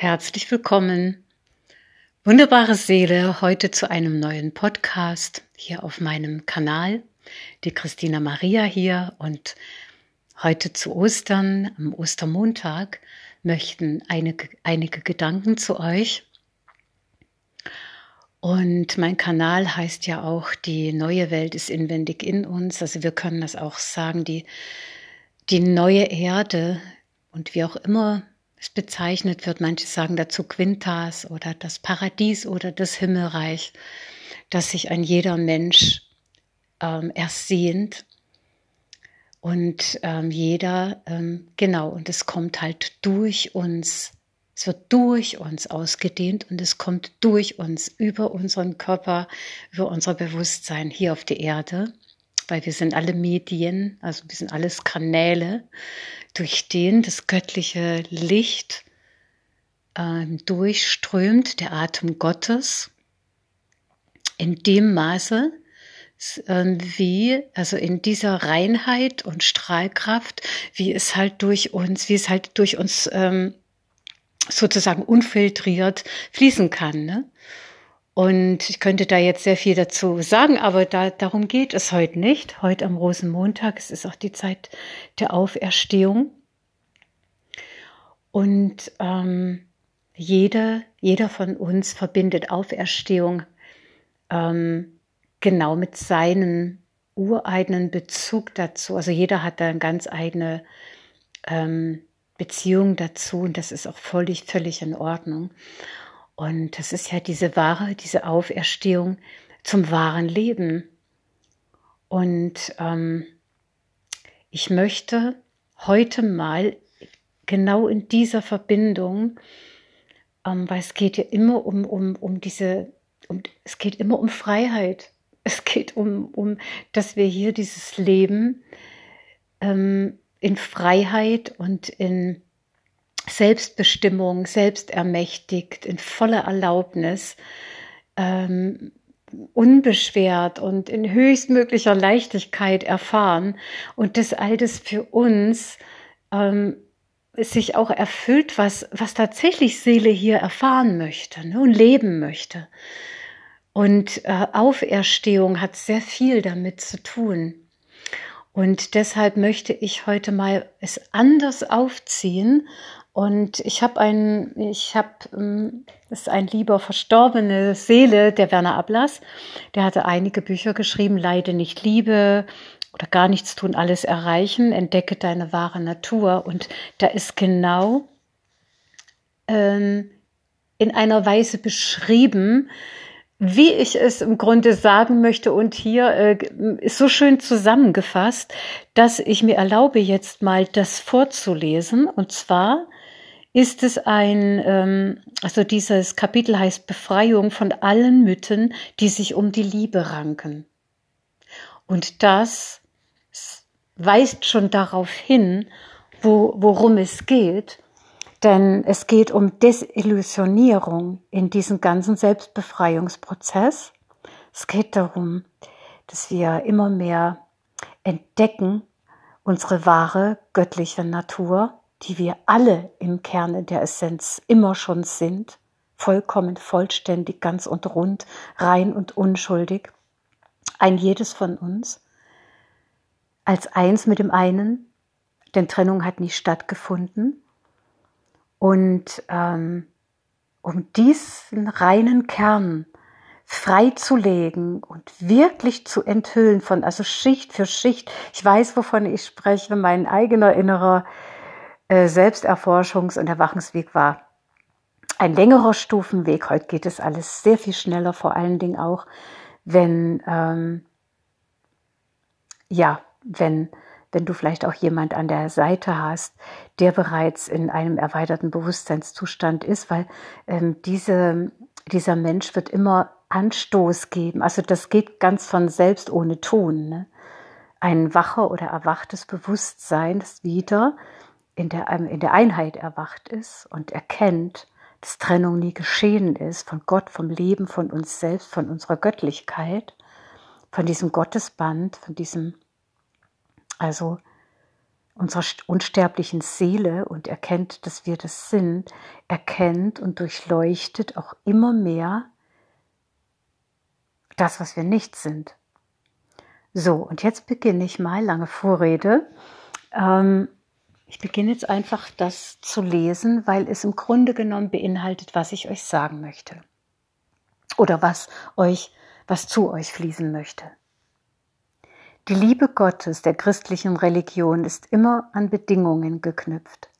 Herzlich willkommen, wunderbare Seele, heute zu einem neuen Podcast hier auf meinem Kanal. Die Christina Maria hier und heute zu Ostern, am Ostermontag, möchten einige, einige Gedanken zu euch. Und mein Kanal heißt ja auch, die neue Welt ist inwendig in uns. Also wir können das auch sagen, die, die neue Erde und wie auch immer es bezeichnet wird. Manche sagen dazu Quintas oder das Paradies oder das Himmelreich, dass sich ein jeder Mensch ähm, ersehnt und ähm, jeder, ähm, genau, und es kommt halt durch uns, es wird durch uns ausgedehnt und es kommt durch uns, über unseren Körper, über unser Bewusstsein hier auf die Erde, weil wir sind alle Medien, also wir sind alles Kanäle durch den das göttliche Licht äh, durchströmt, der Atem Gottes, in dem Maße, äh, wie, also in dieser Reinheit und Strahlkraft, wie es halt durch uns, wie es halt durch uns ähm, sozusagen unfiltriert fließen kann. Ne? Und ich könnte da jetzt sehr viel dazu sagen, aber da, darum geht es heute nicht. Heute am Rosenmontag, es ist auch die Zeit der Auferstehung. Und ähm, jeder, jeder von uns verbindet Auferstehung ähm, genau mit seinem ureigenen Bezug dazu. Also jeder hat da eine ganz eigene ähm, Beziehung dazu und das ist auch völlig, völlig in Ordnung. Und das ist ja diese wahre, diese Auferstehung zum wahren Leben. Und ähm, ich möchte heute mal genau in dieser Verbindung, ähm, weil es geht ja immer um, um, um diese, um, es geht immer um Freiheit. Es geht um, um, dass wir hier dieses Leben ähm, in Freiheit und in Selbstbestimmung, selbstermächtigt, in voller Erlaubnis, ähm, unbeschwert und in höchstmöglicher Leichtigkeit erfahren und das alles für uns ähm, sich auch erfüllt, was, was tatsächlich Seele hier erfahren möchte ne, und leben möchte. Und äh, Auferstehung hat sehr viel damit zu tun. Und deshalb möchte ich heute mal es anders aufziehen und ich habe einen, ich habe, ähm, ist ein lieber verstorbene Seele, der Werner Ablass. Der hatte einige Bücher geschrieben, Leide nicht Liebe oder gar nichts tun, alles erreichen, entdecke deine wahre Natur. Und da ist genau ähm, in einer Weise beschrieben, wie ich es im Grunde sagen möchte und hier äh, ist so schön zusammengefasst, dass ich mir erlaube, jetzt mal das vorzulesen. Und zwar ist es ein, ähm, also dieses Kapitel heißt Befreiung von allen Mythen, die sich um die Liebe ranken. Und das weist schon darauf hin, wo, worum es geht, denn es geht um Desillusionierung in diesem ganzen Selbstbefreiungsprozess. Es geht darum, dass wir immer mehr entdecken unsere wahre göttliche Natur die wir alle im Kerne der Essenz immer schon sind, vollkommen vollständig, ganz und rund, rein und unschuldig, ein jedes von uns, als eins mit dem einen, denn Trennung hat nie stattgefunden. Und ähm, um diesen reinen Kern freizulegen und wirklich zu enthüllen von, also Schicht für Schicht, ich weiß, wovon ich spreche, mein eigener innerer Selbsterforschungs- und Erwachungsweg war ein längerer Stufenweg. Heute geht es alles sehr viel schneller, vor allen Dingen auch, wenn, ähm, ja, wenn, wenn du vielleicht auch jemand an der Seite hast, der bereits in einem erweiterten Bewusstseinszustand ist, weil ähm, diese, dieser Mensch wird immer Anstoß geben. Also das geht ganz von selbst ohne Ton. Ne? Ein wacher oder erwachtes Bewusstsein, das wieder in der, ähm, in der Einheit erwacht ist und erkennt, dass Trennung nie geschehen ist von Gott, vom Leben, von uns selbst, von unserer Göttlichkeit, von diesem Gottesband, von diesem, also, unserer unsterblichen Seele und erkennt, dass wir das sind, erkennt und durchleuchtet auch immer mehr das, was wir nicht sind. So, und jetzt beginne ich mal, lange Vorrede. Ähm, ich beginne jetzt einfach das zu lesen, weil es im Grunde genommen beinhaltet, was ich euch sagen möchte. Oder was euch, was zu euch fließen möchte. Die Liebe Gottes der christlichen Religion ist immer an Bedingungen geknüpft.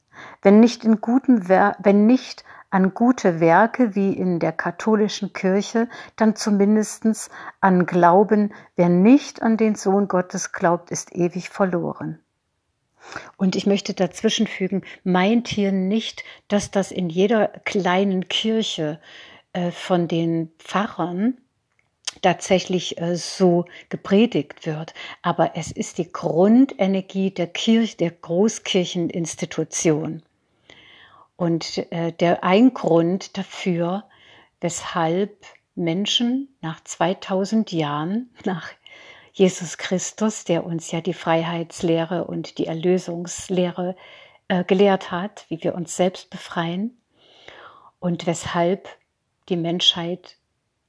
Wenn nicht, in guten wenn nicht an gute Werke wie in der katholischen Kirche, dann zumindest an Glauben, wer nicht an den Sohn Gottes glaubt, ist ewig verloren. Und ich möchte dazwischen fügen, meint hier nicht, dass das in jeder kleinen Kirche äh, von den Pfarrern tatsächlich äh, so gepredigt wird. Aber es ist die Grundenergie der Kirche, der Großkircheninstitution. Und äh, der ein Grund dafür, weshalb Menschen nach 2000 Jahren, nach Jesus Christus, der uns ja die Freiheitslehre und die Erlösungslehre äh, gelehrt hat, wie wir uns selbst befreien und weshalb die Menschheit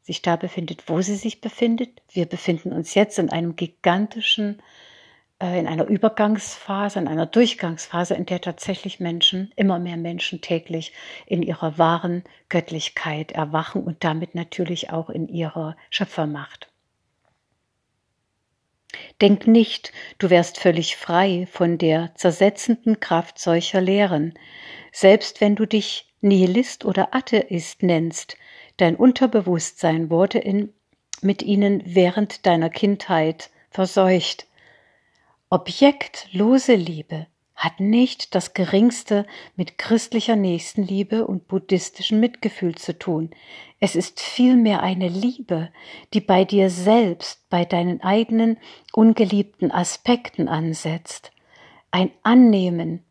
sich da befindet, wo sie sich befindet. Wir befinden uns jetzt in einem gigantischen, äh, in einer Übergangsphase, in einer Durchgangsphase, in der tatsächlich Menschen, immer mehr Menschen täglich in ihrer wahren Göttlichkeit erwachen und damit natürlich auch in ihrer Schöpfermacht. Denk nicht, du wärst völlig frei von der zersetzenden Kraft solcher Lehren. Selbst wenn du dich Nihilist oder Atheist nennst, Dein Unterbewusstsein wurde in, mit ihnen während deiner Kindheit verseucht. Objektlose Liebe hat nicht das geringste mit christlicher Nächstenliebe und buddhistischem Mitgefühl zu tun. Es ist vielmehr eine Liebe, die bei dir selbst, bei deinen eigenen ungeliebten Aspekten ansetzt. Ein Annehmen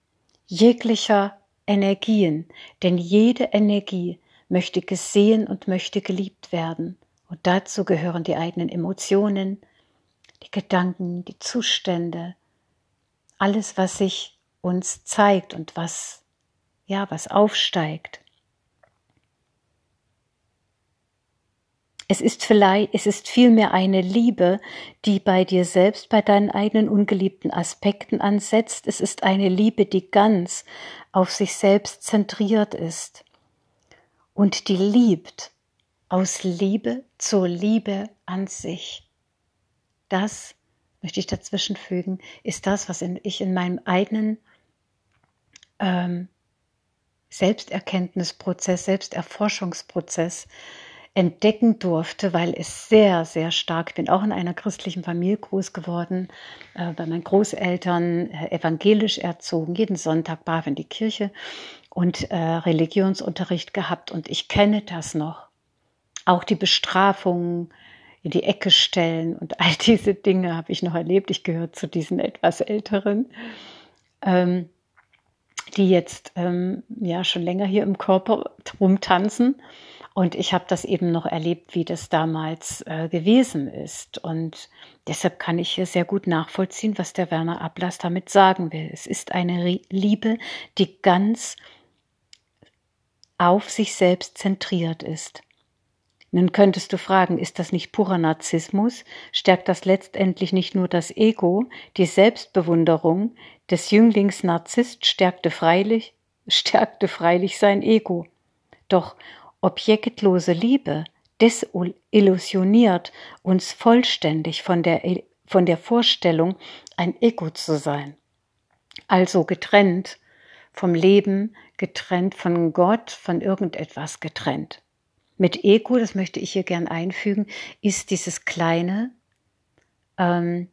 jeglicher Energien, denn jede Energie möchte gesehen und möchte geliebt werden. Und dazu gehören die eigenen Emotionen, die Gedanken, die Zustände, alles, was sich uns zeigt und was, ja, was aufsteigt. Es ist vielleicht, es ist vielmehr eine Liebe, die bei dir selbst, bei deinen eigenen ungeliebten Aspekten ansetzt. Es ist eine Liebe, die ganz auf sich selbst zentriert ist und die liebt aus Liebe zur Liebe an sich. Das möchte ich dazwischen fügen, ist das, was ich in meinem eigenen ähm, Selbsterkenntnisprozess, Selbsterforschungsprozess entdecken durfte, weil es sehr, sehr stark, ich bin auch in einer christlichen Familie groß geworden, äh, bei meinen Großeltern äh, evangelisch erzogen, jeden Sonntag brav in die Kirche und äh, Religionsunterricht gehabt und ich kenne das noch. Auch die Bestrafungen in die Ecke stellen und all diese Dinge habe ich noch erlebt. Ich gehöre zu diesen etwas älteren, ähm, die jetzt ähm, ja schon länger hier im Körper rumtanzen. Und ich habe das eben noch erlebt, wie das damals äh, gewesen ist. Und deshalb kann ich hier sehr gut nachvollziehen, was der Werner Ablass damit sagen will. Es ist eine Liebe, die ganz auf sich selbst zentriert ist. Nun könntest du fragen, ist das nicht purer Narzissmus? Stärkt das letztendlich nicht nur das Ego, die Selbstbewunderung des Jünglings Narzisst stärkte freilich, stärkte freilich sein Ego. Doch objektlose Liebe desillusioniert uns vollständig von der, von der Vorstellung, ein Ego zu sein. Also getrennt vom Leben, getrennt von Gott, von irgendetwas getrennt. Mit Ego, das möchte ich hier gern einfügen, ist dieses kleine, ähm,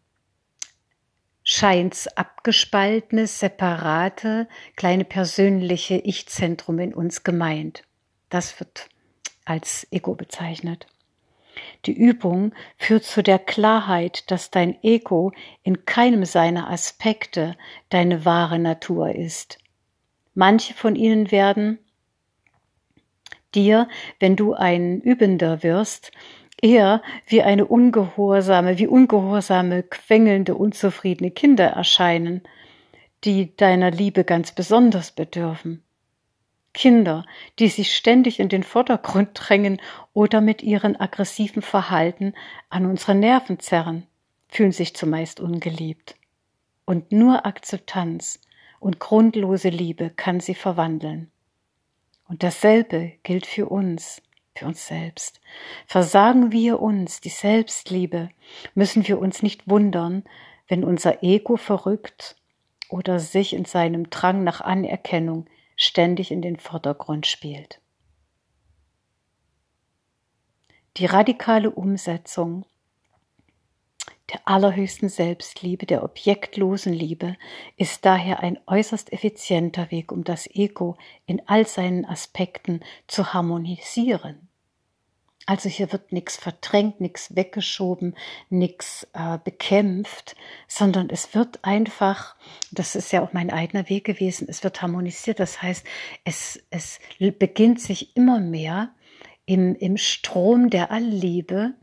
scheins abgespaltene, separate, kleine persönliche Ich-Zentrum in uns gemeint. Das wird als Ego bezeichnet. Die Übung führt zu der Klarheit, dass dein Ego in keinem seiner Aspekte deine wahre Natur ist. Manche von ihnen werden dir, wenn du ein Übender wirst, eher wie eine ungehorsame, wie ungehorsame, quengelnde, unzufriedene Kinder erscheinen. die deiner Liebe ganz besonders bedürfen. Kinder, die sich ständig in den Vordergrund drängen oder mit ihren aggressiven Verhalten an unsere Nerven zerren, fühlen sich zumeist ungeliebt. Und nur Akzeptanz und grundlose Liebe kann sie verwandeln. Und dasselbe gilt für uns, für uns selbst. Versagen wir uns die Selbstliebe, müssen wir uns nicht wundern, wenn unser Ego verrückt oder sich in seinem Drang nach Anerkennung ständig in den Vordergrund spielt. Die radikale Umsetzung der allerhöchsten Selbstliebe, der objektlosen Liebe, ist daher ein äußerst effizienter Weg, um das Ego in all seinen Aspekten zu harmonisieren. Also hier wird nichts verdrängt, nichts weggeschoben, nichts äh, bekämpft, sondern es wird einfach, das ist ja auch mein eigener Weg gewesen, es wird harmonisiert. Das heißt, es, es beginnt sich immer mehr im, im Strom der Allliebe,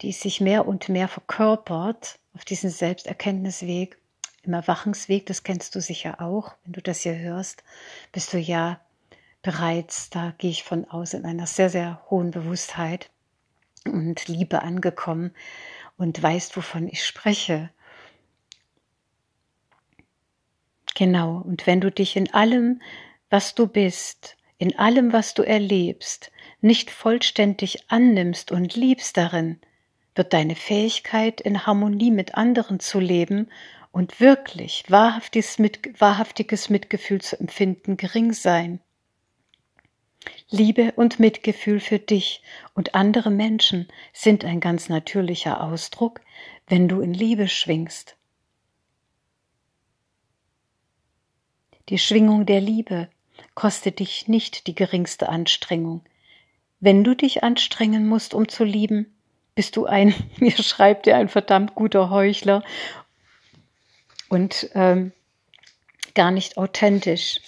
die sich mehr und mehr verkörpert auf diesem Selbsterkenntnisweg, im Erwachungsweg, das kennst du sicher auch, wenn du das hier hörst, bist du ja bereits, da gehe ich von aus, in einer sehr, sehr hohen Bewusstheit und Liebe angekommen und weißt, wovon ich spreche. Genau, und wenn du dich in allem, was du bist, in allem, was du erlebst, nicht vollständig annimmst und liebst darin, wird deine Fähigkeit, in Harmonie mit anderen zu leben und wirklich wahrhaftiges, Mitgefühl zu empfinden, gering sein. Liebe und Mitgefühl für dich und andere Menschen sind ein ganz natürlicher Ausdruck, wenn du in Liebe schwingst. Die Schwingung der Liebe kostet dich nicht die geringste Anstrengung. Wenn du dich anstrengen musst, um zu lieben, bist du ein, mir schreibt dir ein verdammt guter Heuchler und ähm, gar nicht authentisch.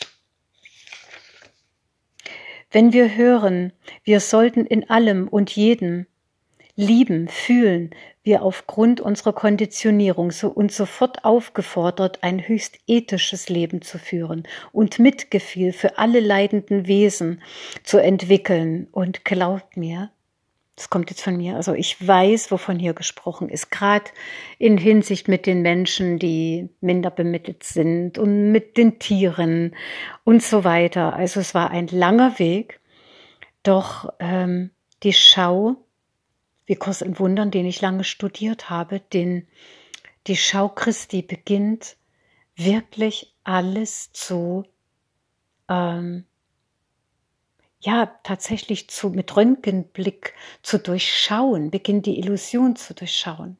Wenn wir hören, wir sollten in allem und jedem lieben, fühlen, wir aufgrund unserer Konditionierung so und sofort aufgefordert, ein höchst ethisches Leben zu führen und Mitgefühl für alle leidenden Wesen zu entwickeln. Und glaubt mir, das kommt jetzt von mir, also ich weiß, wovon hier gesprochen ist, gerade in Hinsicht mit den Menschen, die minder bemittelt sind und mit den Tieren und so weiter. Also es war ein langer Weg, doch ähm, die Schau, wie Kurs in Wundern, den ich lange studiert habe, den, die Schau Christi beginnt wirklich alles zu ähm, ja tatsächlich zu, mit Röntgenblick zu durchschauen, beginnt die Illusion zu durchschauen.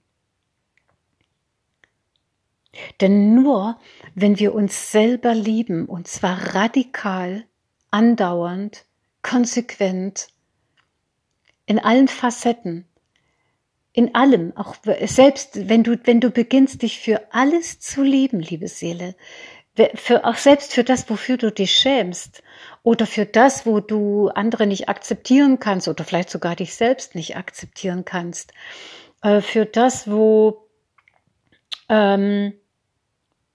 Denn nur wenn wir uns selber lieben, und zwar radikal, andauernd, konsequent, in allen Facetten, in allem, auch selbst wenn du, wenn du beginnst, dich für alles zu lieben, liebe Seele, für, auch selbst für das, wofür du dich schämst oder für das, wo du andere nicht akzeptieren kannst oder vielleicht sogar dich selbst nicht akzeptieren kannst, äh, für das, wo ähm,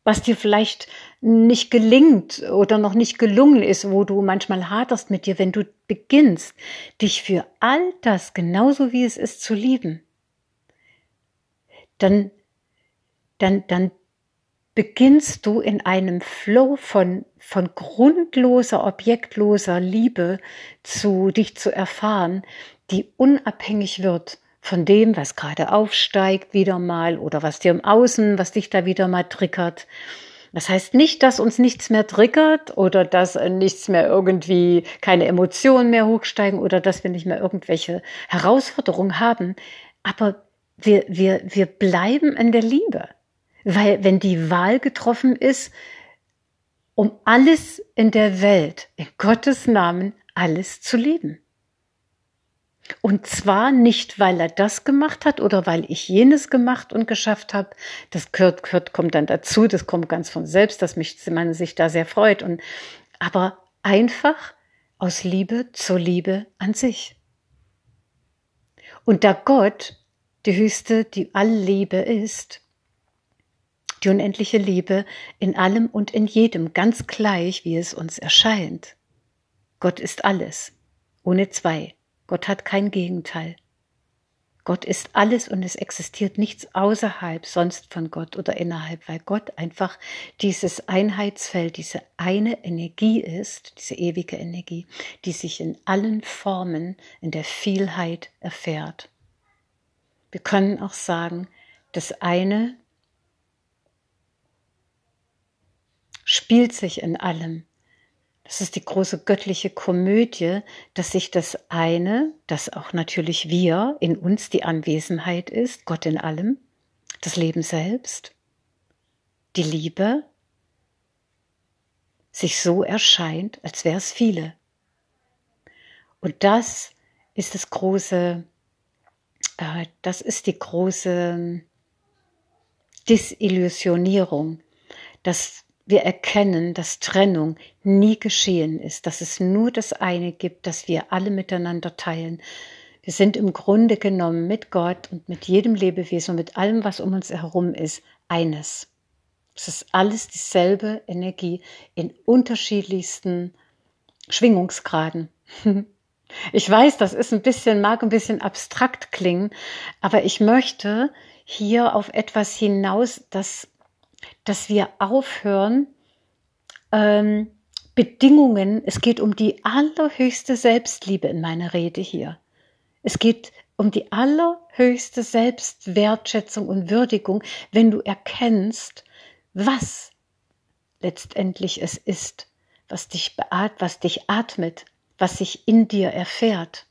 was dir vielleicht nicht gelingt oder noch nicht gelungen ist, wo du manchmal haderst mit dir, wenn du beginnst, dich für all das genauso wie es ist zu lieben, dann, dann, dann beginnst du in einem Flow von, von grundloser, objektloser Liebe zu dich zu erfahren, die unabhängig wird von dem, was gerade aufsteigt, wieder mal oder was dir im Außen, was dich da wieder mal triggert. Das heißt nicht, dass uns nichts mehr triggert oder dass nichts mehr irgendwie keine Emotionen mehr hochsteigen oder dass wir nicht mehr irgendwelche Herausforderungen haben. Aber wir, wir, wir bleiben in der Liebe. Weil wenn die Wahl getroffen ist, um alles in der Welt, in Gottes Namen, alles zu lieben. Und zwar nicht, weil er das gemacht hat oder weil ich jenes gemacht und geschafft habe. Das gehört, gehört, kommt dann dazu, das kommt ganz von selbst, dass mich, man sich da sehr freut. Und, aber einfach aus Liebe zur Liebe an sich. Und da Gott die höchste, die Allliebe ist, Die unendliche Liebe in allem und in jedem, ganz gleich, wie es uns erscheint. Gott ist alles, ohne zwei. Gott hat kein Gegenteil. Gott ist alles und es existiert nichts außerhalb sonst von Gott oder innerhalb, weil Gott einfach dieses Einheitsfeld, diese eine Energie ist, diese ewige Energie, die sich in allen Formen in der Vielheit erfährt. Wir können auch sagen, das eine spielt sich in allem. Das ist die große göttliche Komödie, dass sich das eine, das auch natürlich wir, in uns die Anwesenheit ist, Gott in allem, das Leben selbst, die Liebe, sich so erscheint, als wäre es viele. Und das ist das große, äh, das ist die große Disillusionierung, dass wir erkennen, dass Trennung nie geschehen ist, dass es nur das eine gibt, das wir alle miteinander teilen. Wir sind im Grunde genommen mit Gott und mit jedem Lebewesen und mit allem, was um uns herum ist, eines. Es ist alles dieselbe Energie in unterschiedlichsten Schwingungsgraden. Ich weiß, das ist ein bisschen, mag ein bisschen abstrakt klingen, aber ich möchte hier auf etwas hinaus, das dass wir aufhören, ähm, Bedingungen, es geht um die allerhöchste Selbstliebe in meiner Rede hier. Es geht um die allerhöchste Selbstwertschätzung und Würdigung, wenn du erkennst, was letztendlich es ist, was dich beat, was dich atmet, was sich in dir erfährt.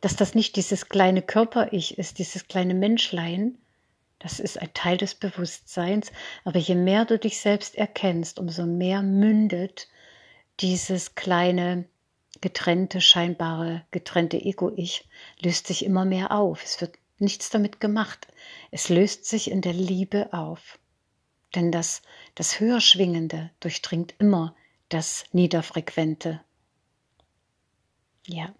Dass das nicht dieses kleine Körper-Ich ist, dieses kleine Menschlein, das ist ein Teil des Bewusstseins. Aber je mehr du dich selbst erkennst, umso mehr mündet dieses kleine, getrennte, scheinbare, getrennte Ego-Ich, löst sich immer mehr auf. Es wird nichts damit gemacht. Es löst sich in der Liebe auf. Denn das, das Höherschwingende durchdringt immer das Niederfrequente. Ja.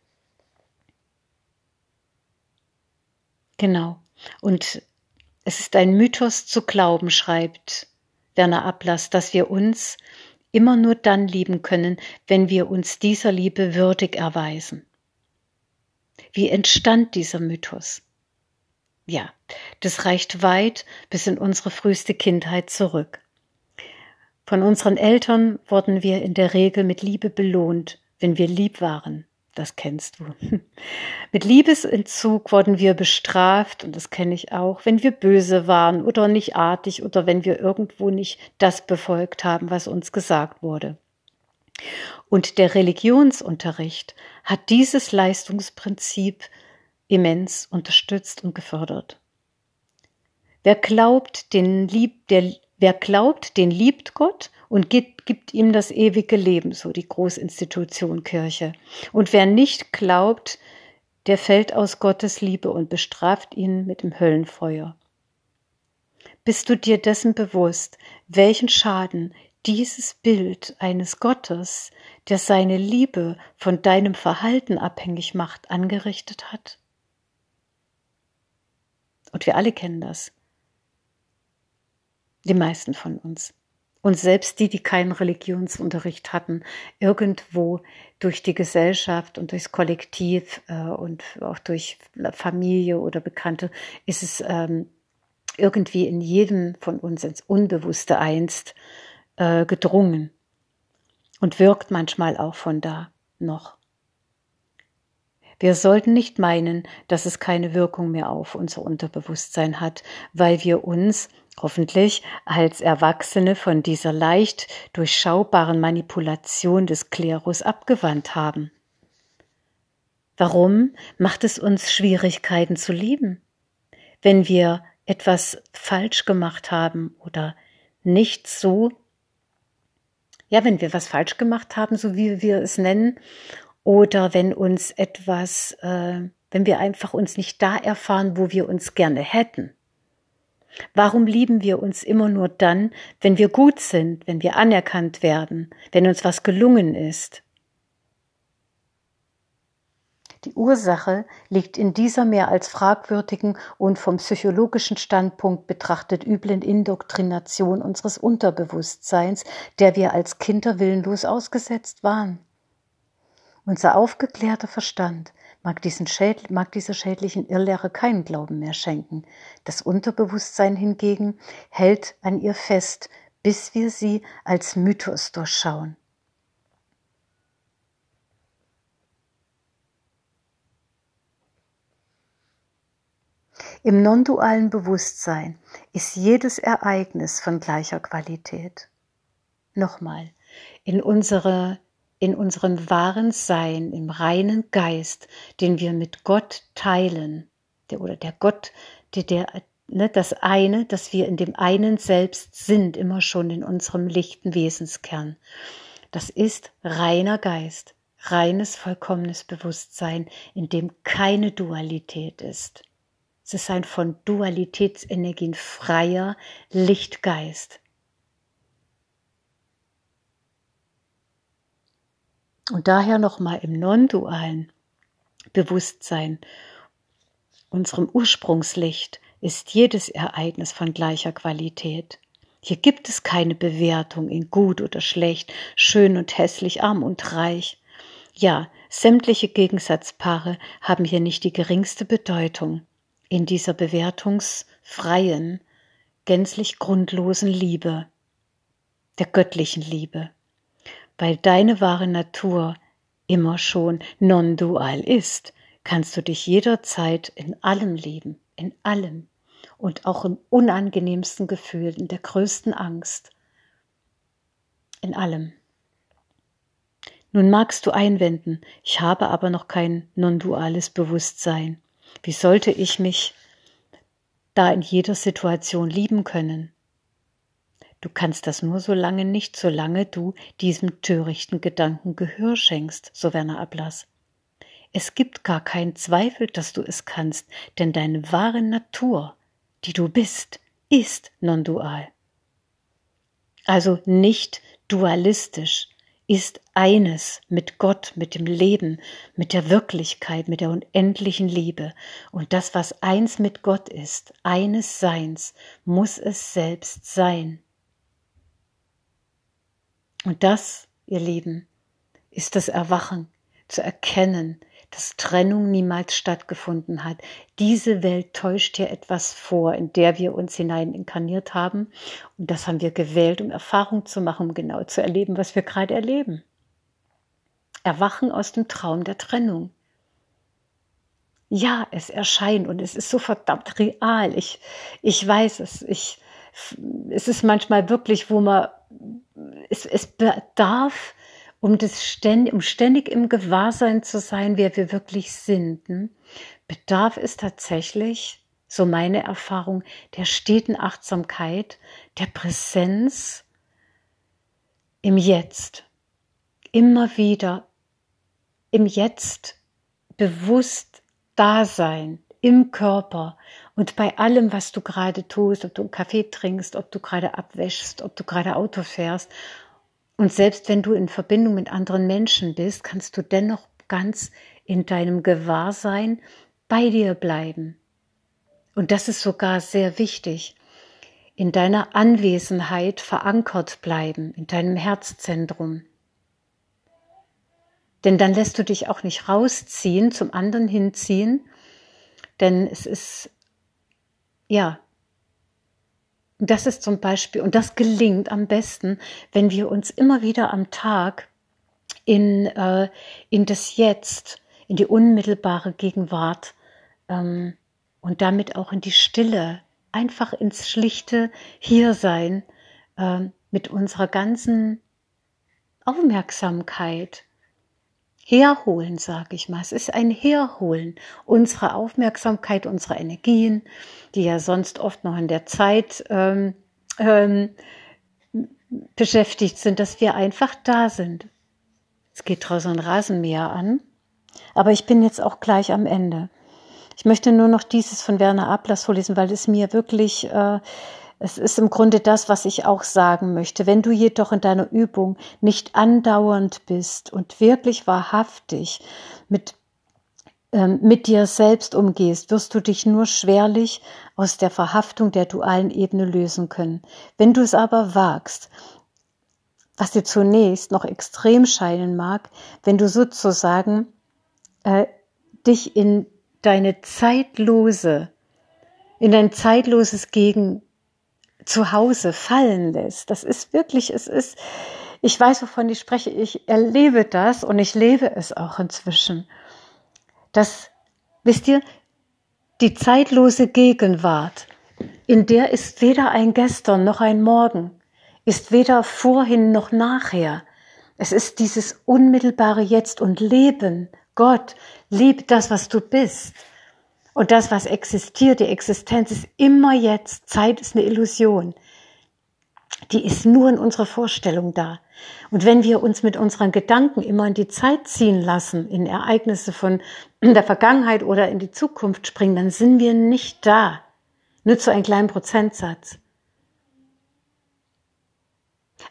Genau. Und es ist ein Mythos zu glauben, schreibt Werner Ablass, dass wir uns immer nur dann lieben können, wenn wir uns dieser Liebe würdig erweisen. Wie entstand dieser Mythos? Ja, das reicht weit bis in unsere früheste Kindheit zurück. Von unseren Eltern wurden wir in der Regel mit Liebe belohnt, wenn wir lieb waren. Das kennst du. Mit Liebesentzug wurden wir bestraft, und das kenne ich auch, wenn wir böse waren oder nicht artig oder wenn wir irgendwo nicht das befolgt haben, was uns gesagt wurde. Und der Religionsunterricht hat dieses Leistungsprinzip immens unterstützt und gefördert. Wer glaubt, den lieb, der, wer glaubt, den liebt Gott und gibt, gibt ihm das ewige Leben, so die Großinstitution Kirche. Und wer nicht glaubt, der fällt aus Gottes Liebe und bestraft ihn mit dem Höllenfeuer. Bist du dir dessen bewusst, welchen Schaden dieses Bild eines Gottes, der seine Liebe von deinem Verhalten abhängig macht, angerichtet hat? Und wir alle kennen das. Die meisten von uns und selbst die, die keinen Religionsunterricht hatten, irgendwo durch die Gesellschaft und durchs Kollektiv äh, und auch durch Familie oder Bekannte ist es ähm, irgendwie in jedem von uns ins Unbewusste einst äh, gedrungen und wirkt manchmal auch von da noch. Wir sollten nicht meinen, dass es keine Wirkung mehr auf unser Unterbewusstsein hat, weil wir uns hoffentlich als Erwachsene von dieser leicht durchschaubaren Manipulation des Klerus abgewandt haben. Warum macht es uns Schwierigkeiten zu lieben? Wenn wir etwas falsch gemacht haben oder nicht so, ja, wenn wir was falsch gemacht haben, so wie wir es nennen, oder wenn uns etwas, äh, wenn wir einfach uns nicht da erfahren, wo wir uns gerne hätten. Warum lieben wir uns immer nur dann, wenn wir gut sind, wenn wir anerkannt werden, wenn uns was gelungen ist? Die Ursache liegt in dieser mehr als fragwürdigen und vom psychologischen Standpunkt betrachtet üblen Indoktrination unseres Unterbewusstseins, der wir als Kinder willenlos ausgesetzt waren. Unser aufgeklärter Verstand mag, Schäd mag dieser schädlichen Irrlehre keinen Glauben mehr schenken. Das Unterbewusstsein hingegen hält an ihr fest, bis wir sie als Mythos durchschauen. Im non-dualen Bewusstsein ist jedes Ereignis von gleicher Qualität. Nochmal, in, unsere, in unserem wahren Sein, im reinen Geist, den wir mit Gott teilen, der, oder der Gott, der, der, ne, das eine, dass wir in dem einen Selbst sind, immer schon in unserem lichten Wesenskern. Das ist reiner Geist, reines, vollkommenes Bewusstsein, in dem keine Dualität ist. Es ist ein von Dualitätsenergien freier Lichtgeist. Und daher nochmal im non-dualen Bewusstsein, unserem Ursprungslicht, ist jedes Ereignis von gleicher Qualität. Hier gibt es keine Bewertung in gut oder schlecht, schön und hässlich, arm und reich. Ja, sämtliche Gegensatzpaare haben hier nicht die geringste Bedeutung in dieser bewertungsfreien, gänzlich grundlosen Liebe, der göttlichen Liebe, weil deine wahre Natur immer schon non-dual ist, kannst du dich jederzeit in allem lieben, in allem und auch im unangenehmsten Gefühl, in der größten Angst, in allem. Nun magst du einwenden, ich habe aber noch kein non-duales Bewusstsein. Wie sollte ich mich da in jeder Situation lieben können? Du kannst das nur so lange nicht, solange du diesem törichten Gedanken Gehör schenkst, so Werner Ablass. Es gibt gar keinen Zweifel, dass du es kannst, denn deine wahre Natur, die du bist, ist non-dual. Also nicht dualistisch, ist eines mit Gott, mit dem Leben, mit der Wirklichkeit, mit der unendlichen Liebe. Und das, was eins mit Gott ist, eines Seins, muss es selbst sein. Und das, ihr Lieben, ist das Erwachen, zu erkennen, dass Trennung niemals stattgefunden hat. Diese Welt täuscht hier etwas vor, in der wir uns hinein inkarniert haben. Und das haben wir gewählt, um Erfahrung zu machen, um genau zu erleben, was wir gerade erleben. Erwachen aus dem Traum der Trennung. Ja, es erscheint und es ist so verdammt real. Ich, ich weiß es. Ich, es ist manchmal wirklich, wo man, es, es bedarf um, das ständig, um ständig im Gewahrsein zu sein, wer wir wirklich sind, hm, bedarf es tatsächlich, so meine Erfahrung, der steten Achtsamkeit, der Präsenz im Jetzt. Immer wieder im Jetzt bewusst da sein, im Körper und bei allem, was du gerade tust, ob du einen Kaffee trinkst, ob du gerade abwäschst, ob du gerade Auto fährst und selbst wenn du in Verbindung mit anderen Menschen bist, kannst du dennoch ganz in deinem Gewahrsein bei dir bleiben. Und das ist sogar sehr wichtig. In deiner Anwesenheit verankert bleiben, in deinem Herzzentrum. Denn dann lässt du dich auch nicht rausziehen, zum anderen hinziehen, denn es ist, ja, das ist zum Beispiel, und das gelingt am besten, wenn wir uns immer wieder am Tag in, äh, in das Jetzt, in die unmittelbare Gegenwart ähm, und damit auch in die Stille, einfach ins schlichte Hiersein äh, mit unserer ganzen Aufmerksamkeit herholen, sage ich mal. Es ist ein Herholen unserer Aufmerksamkeit, unserer Energien, die ja sonst oft noch in der Zeit ähm, ähm, beschäftigt sind, dass wir einfach da sind. Es geht draußen ein Rasenmäher an, aber ich bin jetzt auch gleich am Ende. Ich möchte nur noch dieses von Werner Ablass vorlesen, weil es mir wirklich äh, es ist im Grunde das, was ich auch sagen möchte. Wenn du jedoch in deiner Übung nicht andauernd bist und wirklich wahrhaftig mit ähm, mit dir selbst umgehst, wirst du dich nur schwerlich aus der Verhaftung der dualen Ebene lösen können. Wenn du es aber wagst, was dir zunächst noch extrem scheinen mag, wenn du sozusagen äh, dich in deine zeitlose, in dein zeitloses Gegen zu Hause fallen lässt. Das ist wirklich, es ist, ich weiß, wovon ich spreche. Ich erlebe das und ich lebe es auch inzwischen. Das, wisst ihr, die zeitlose Gegenwart, in der ist weder ein Gestern noch ein Morgen, ist weder vorhin noch nachher. Es ist dieses unmittelbare Jetzt und Leben. Gott, lieb das, was du bist. Und das, was existiert, die Existenz ist immer jetzt. Zeit ist eine Illusion. Die ist nur in unserer Vorstellung da. Und wenn wir uns mit unseren Gedanken immer in die Zeit ziehen lassen, in Ereignisse von der Vergangenheit oder in die Zukunft springen, dann sind wir nicht da. Nur zu einem kleinen Prozentsatz.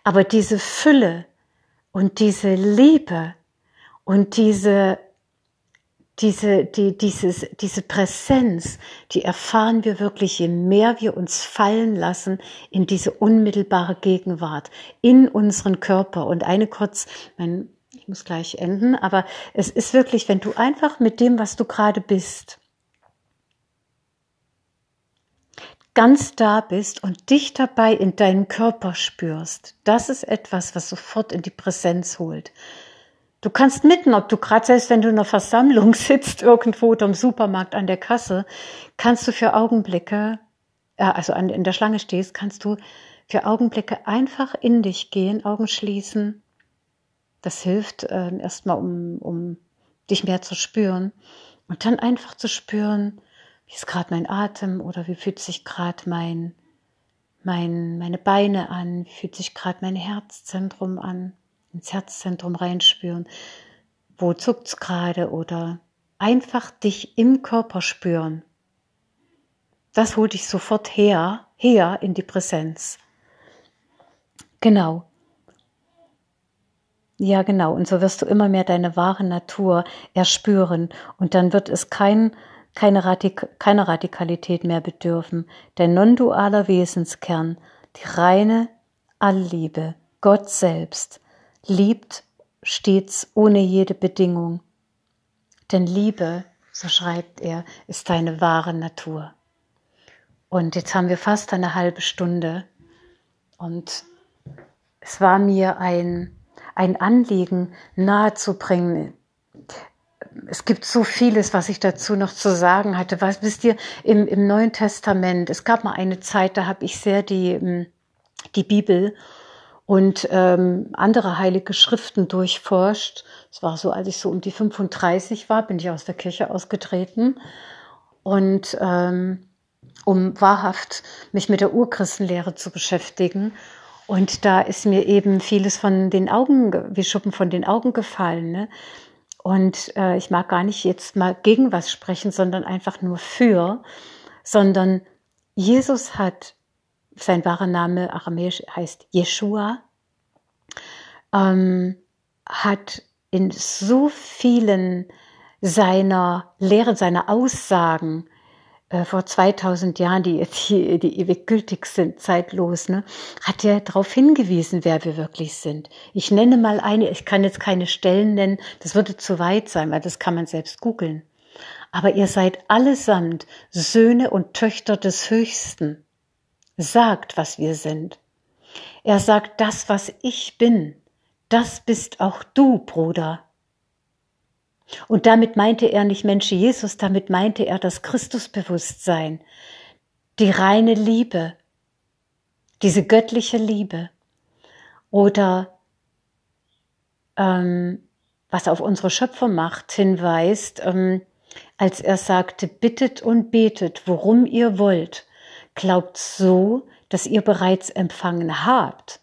Aber diese Fülle und diese Liebe und diese diese, die, dieses, diese Präsenz, die erfahren wir wirklich, je mehr wir uns fallen lassen in diese unmittelbare Gegenwart, in unseren Körper. Und eine kurz, mein, ich muss gleich enden, aber es ist wirklich, wenn du einfach mit dem, was du gerade bist, ganz da bist und dich dabei in deinen Körper spürst, das ist etwas, was sofort in die Präsenz holt. Du kannst mitten, ob du gerade selbst wenn du in einer Versammlung sitzt, irgendwo oder im Supermarkt an der Kasse, kannst du für Augenblicke, äh, also an, in der Schlange stehst, kannst du für Augenblicke einfach in dich gehen, Augen schließen. Das hilft äh, erstmal, um, um dich mehr zu spüren. Und dann einfach zu spüren, wie ist gerade mein Atem oder wie fühlt sich gerade mein, mein, meine Beine an, wie fühlt sich gerade mein Herzzentrum an ins Herzzentrum reinspüren. Wo zuckt's gerade oder einfach dich im Körper spüren. Das holt dich sofort her, her in die Präsenz. Genau. Ja, genau. Und so wirst du immer mehr deine wahre Natur erspüren. Und dann wird es kein, keine, Radik keine Radikalität mehr bedürfen. Der non-dualer Wesenskern, die reine Allliebe, Gott selbst, liebt stets ohne jede Bedingung. Denn Liebe, so schreibt er, ist deine wahre Natur. Und jetzt haben wir fast eine halbe Stunde und es war mir ein, ein Anliegen nahezubringen. Es gibt so vieles, was ich dazu noch zu sagen hatte. Was wisst ihr, im, im Neuen Testament, es gab mal eine Zeit, da habe ich sehr die, die Bibel und ähm, andere heilige Schriften durchforscht. Es war so, als ich so um die 35 war, bin ich aus der Kirche ausgetreten und ähm, um wahrhaft mich mit der Urchristenlehre zu beschäftigen. Und da ist mir eben vieles von den Augen, wie Schuppen von den Augen gefallen. Ne? Und äh, ich mag gar nicht jetzt mal gegen was sprechen, sondern einfach nur für, sondern Jesus hat sein wahrer Name aramäisch heißt Jeshua, ähm, hat in so vielen seiner Lehren, seiner Aussagen äh, vor 2000 Jahren, die jetzt die, die ewig gültig sind, zeitlos, ne, hat er darauf hingewiesen, wer wir wirklich sind. Ich nenne mal eine, ich kann jetzt keine Stellen nennen, das würde zu weit sein, weil das kann man selbst googeln. Aber ihr seid allesamt Söhne und Töchter des Höchsten sagt, was wir sind. Er sagt, das, was ich bin, das bist auch du, Bruder. Und damit meinte er nicht Mensch Jesus, damit meinte er das Christusbewusstsein, die reine Liebe, diese göttliche Liebe oder ähm, was auf unsere Schöpfermacht hinweist, ähm, als er sagte, bittet und betet, worum ihr wollt, Glaubt so, dass ihr bereits empfangen habt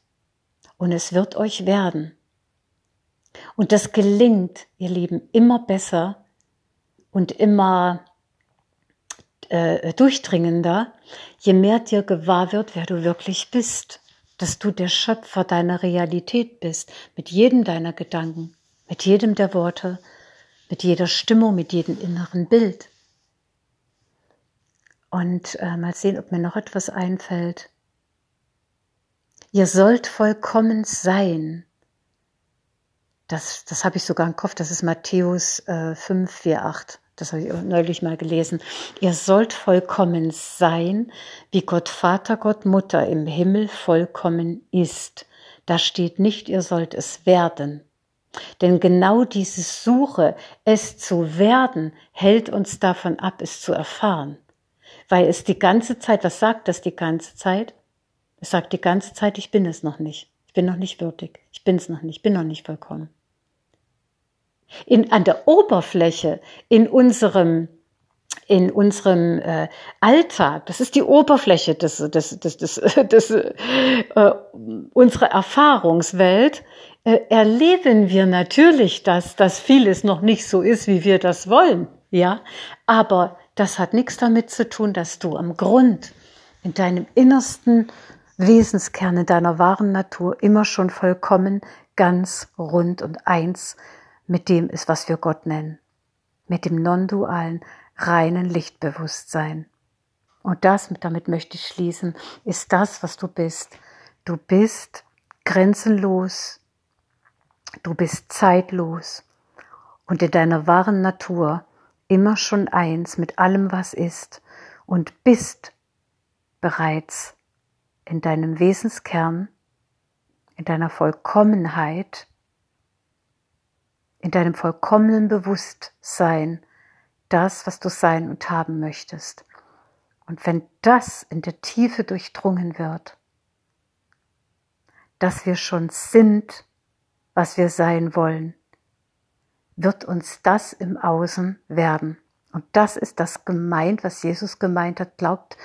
und es wird euch werden. Und das gelingt, ihr Lieben, immer besser und immer äh, durchdringender, je mehr dir gewahr wird, wer du wirklich bist, dass du der Schöpfer deiner Realität bist, mit jedem deiner Gedanken, mit jedem der Worte, mit jeder Stimmung, mit jedem inneren Bild. Und äh, mal sehen, ob mir noch etwas einfällt. Ihr sollt vollkommen sein. Das, das habe ich sogar im Kopf, das ist Matthäus äh, 5, 4, 8. Das habe ich neulich mal gelesen. Ihr sollt vollkommen sein, wie Gott Vater, Gott Mutter im Himmel vollkommen ist. Da steht nicht, ihr sollt es werden. Denn genau diese Suche, es zu werden, hält uns davon ab, es zu erfahren. Weil es die ganze Zeit, was sagt das die ganze Zeit? Es sagt die ganze Zeit, ich bin es noch nicht. Ich bin noch nicht würdig. Ich bin es noch nicht. Ich bin noch nicht vollkommen. In, an der Oberfläche, in unserem, in unserem äh, Alltag, das ist die Oberfläche des, des, des, des, des, äh, unserer Erfahrungswelt, äh, erleben wir natürlich, dass, dass vieles noch nicht so ist, wie wir das wollen. Ja, aber das hat nichts damit zu tun, dass du am Grund in deinem innersten Wesenskern, in deiner wahren Natur immer schon vollkommen, ganz rund und eins mit dem ist, was wir Gott nennen, mit dem non-dualen, reinen Lichtbewusstsein. Und das, damit möchte ich schließen, ist das, was du bist. Du bist grenzenlos, du bist zeitlos und in deiner wahren Natur immer schon eins mit allem, was ist und bist bereits in deinem Wesenskern, in deiner Vollkommenheit in deinem vollkommenen Bewusstsein das, was du sein und haben möchtest. Und wenn das in der Tiefe durchdrungen wird, dass wir schon sind, was wir sein wollen, wird uns das im Außen werden. Und das ist das gemeint, was Jesus gemeint hat. Glaubt,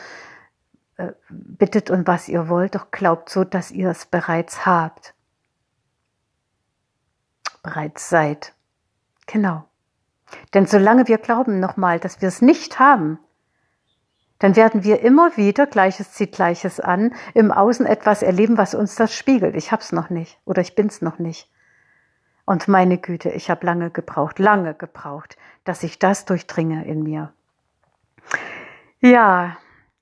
äh, bittet und was ihr wollt, doch glaubt so, dass ihr es bereits habt bereits seid. Genau. Denn solange wir glauben nochmal, dass wir es nicht haben, dann werden wir immer wieder, Gleiches zieht Gleiches an, im Außen etwas erleben, was uns das spiegelt. Ich hab's noch nicht oder ich bin's noch nicht. Und meine Güte, ich habe lange gebraucht, lange gebraucht, dass ich das durchdringe in mir. Ja,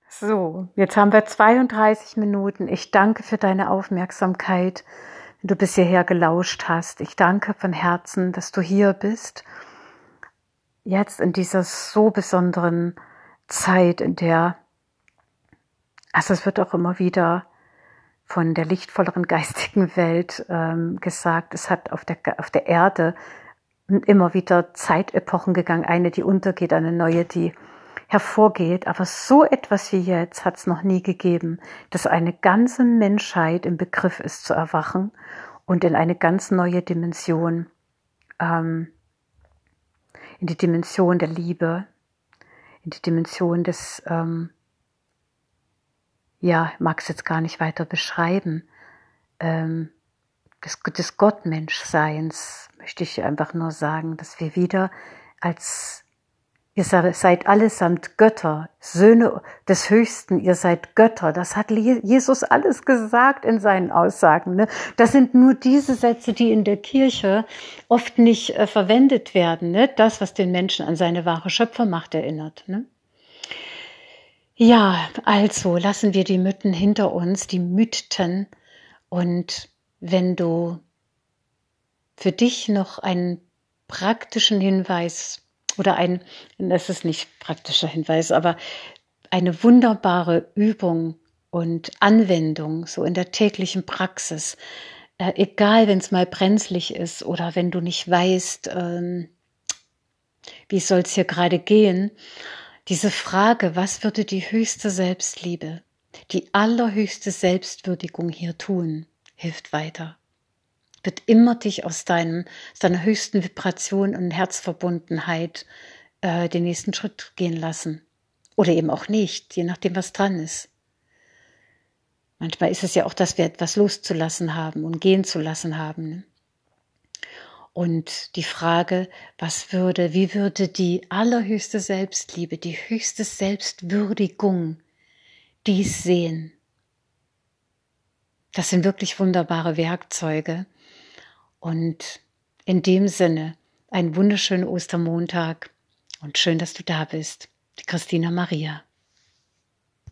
so, jetzt haben wir 32 Minuten. Ich danke für deine Aufmerksamkeit wenn du bis hierher gelauscht hast. Ich danke von Herzen, dass du hier bist. Jetzt in dieser so besonderen Zeit, in der, also es wird auch immer wieder von der lichtvolleren geistigen Welt ähm, gesagt, es hat auf der, auf der Erde immer wieder Zeitepochen gegangen, eine, die untergeht, eine neue, die hervorgeht. Aber so etwas wie jetzt hat es noch nie gegeben, dass eine ganze Menschheit im Begriff ist zu erwachen und in eine ganz neue Dimension, ähm, in die Dimension der Liebe, in die Dimension des, ähm, ja, mag es jetzt gar nicht weiter beschreiben, ähm, des, des Gottmenschseins, möchte ich einfach nur sagen, dass wir wieder als Ihr seid allesamt Götter, Söhne des Höchsten, ihr seid Götter. Das hat Jesus alles gesagt in seinen Aussagen. Ne? Das sind nur diese Sätze, die in der Kirche oft nicht äh, verwendet werden. Ne? Das, was den Menschen an seine wahre Schöpfermacht erinnert. Ne? Ja, also lassen wir die Mythen hinter uns, die Mythen. Und wenn du für dich noch einen praktischen Hinweis oder ein, das ist nicht praktischer Hinweis, aber eine wunderbare Übung und Anwendung so in der täglichen Praxis. Äh, egal, wenn es mal brenzlig ist oder wenn du nicht weißt, ähm, wie soll es hier gerade gehen, diese Frage, was würde die höchste Selbstliebe, die allerhöchste Selbstwürdigung hier tun, hilft weiter wird immer dich aus, deinem, deiner höchsten Vibration und Herzverbundenheit äh, den nächsten Schritt gehen lassen. Oder eben auch nicht, je nachdem, was dran ist. Manchmal ist es ja auch, dass wir etwas loszulassen haben und gehen zu lassen haben. Und die Frage, was würde, wie würde die allerhöchste Selbstliebe, die höchste Selbstwürdigung dies sehen? Das sind wirklich wunderbare Werkzeuge, und in dem Sinne einen wunderschönen Ostermontag und schön, dass du da bist. Christina Maria.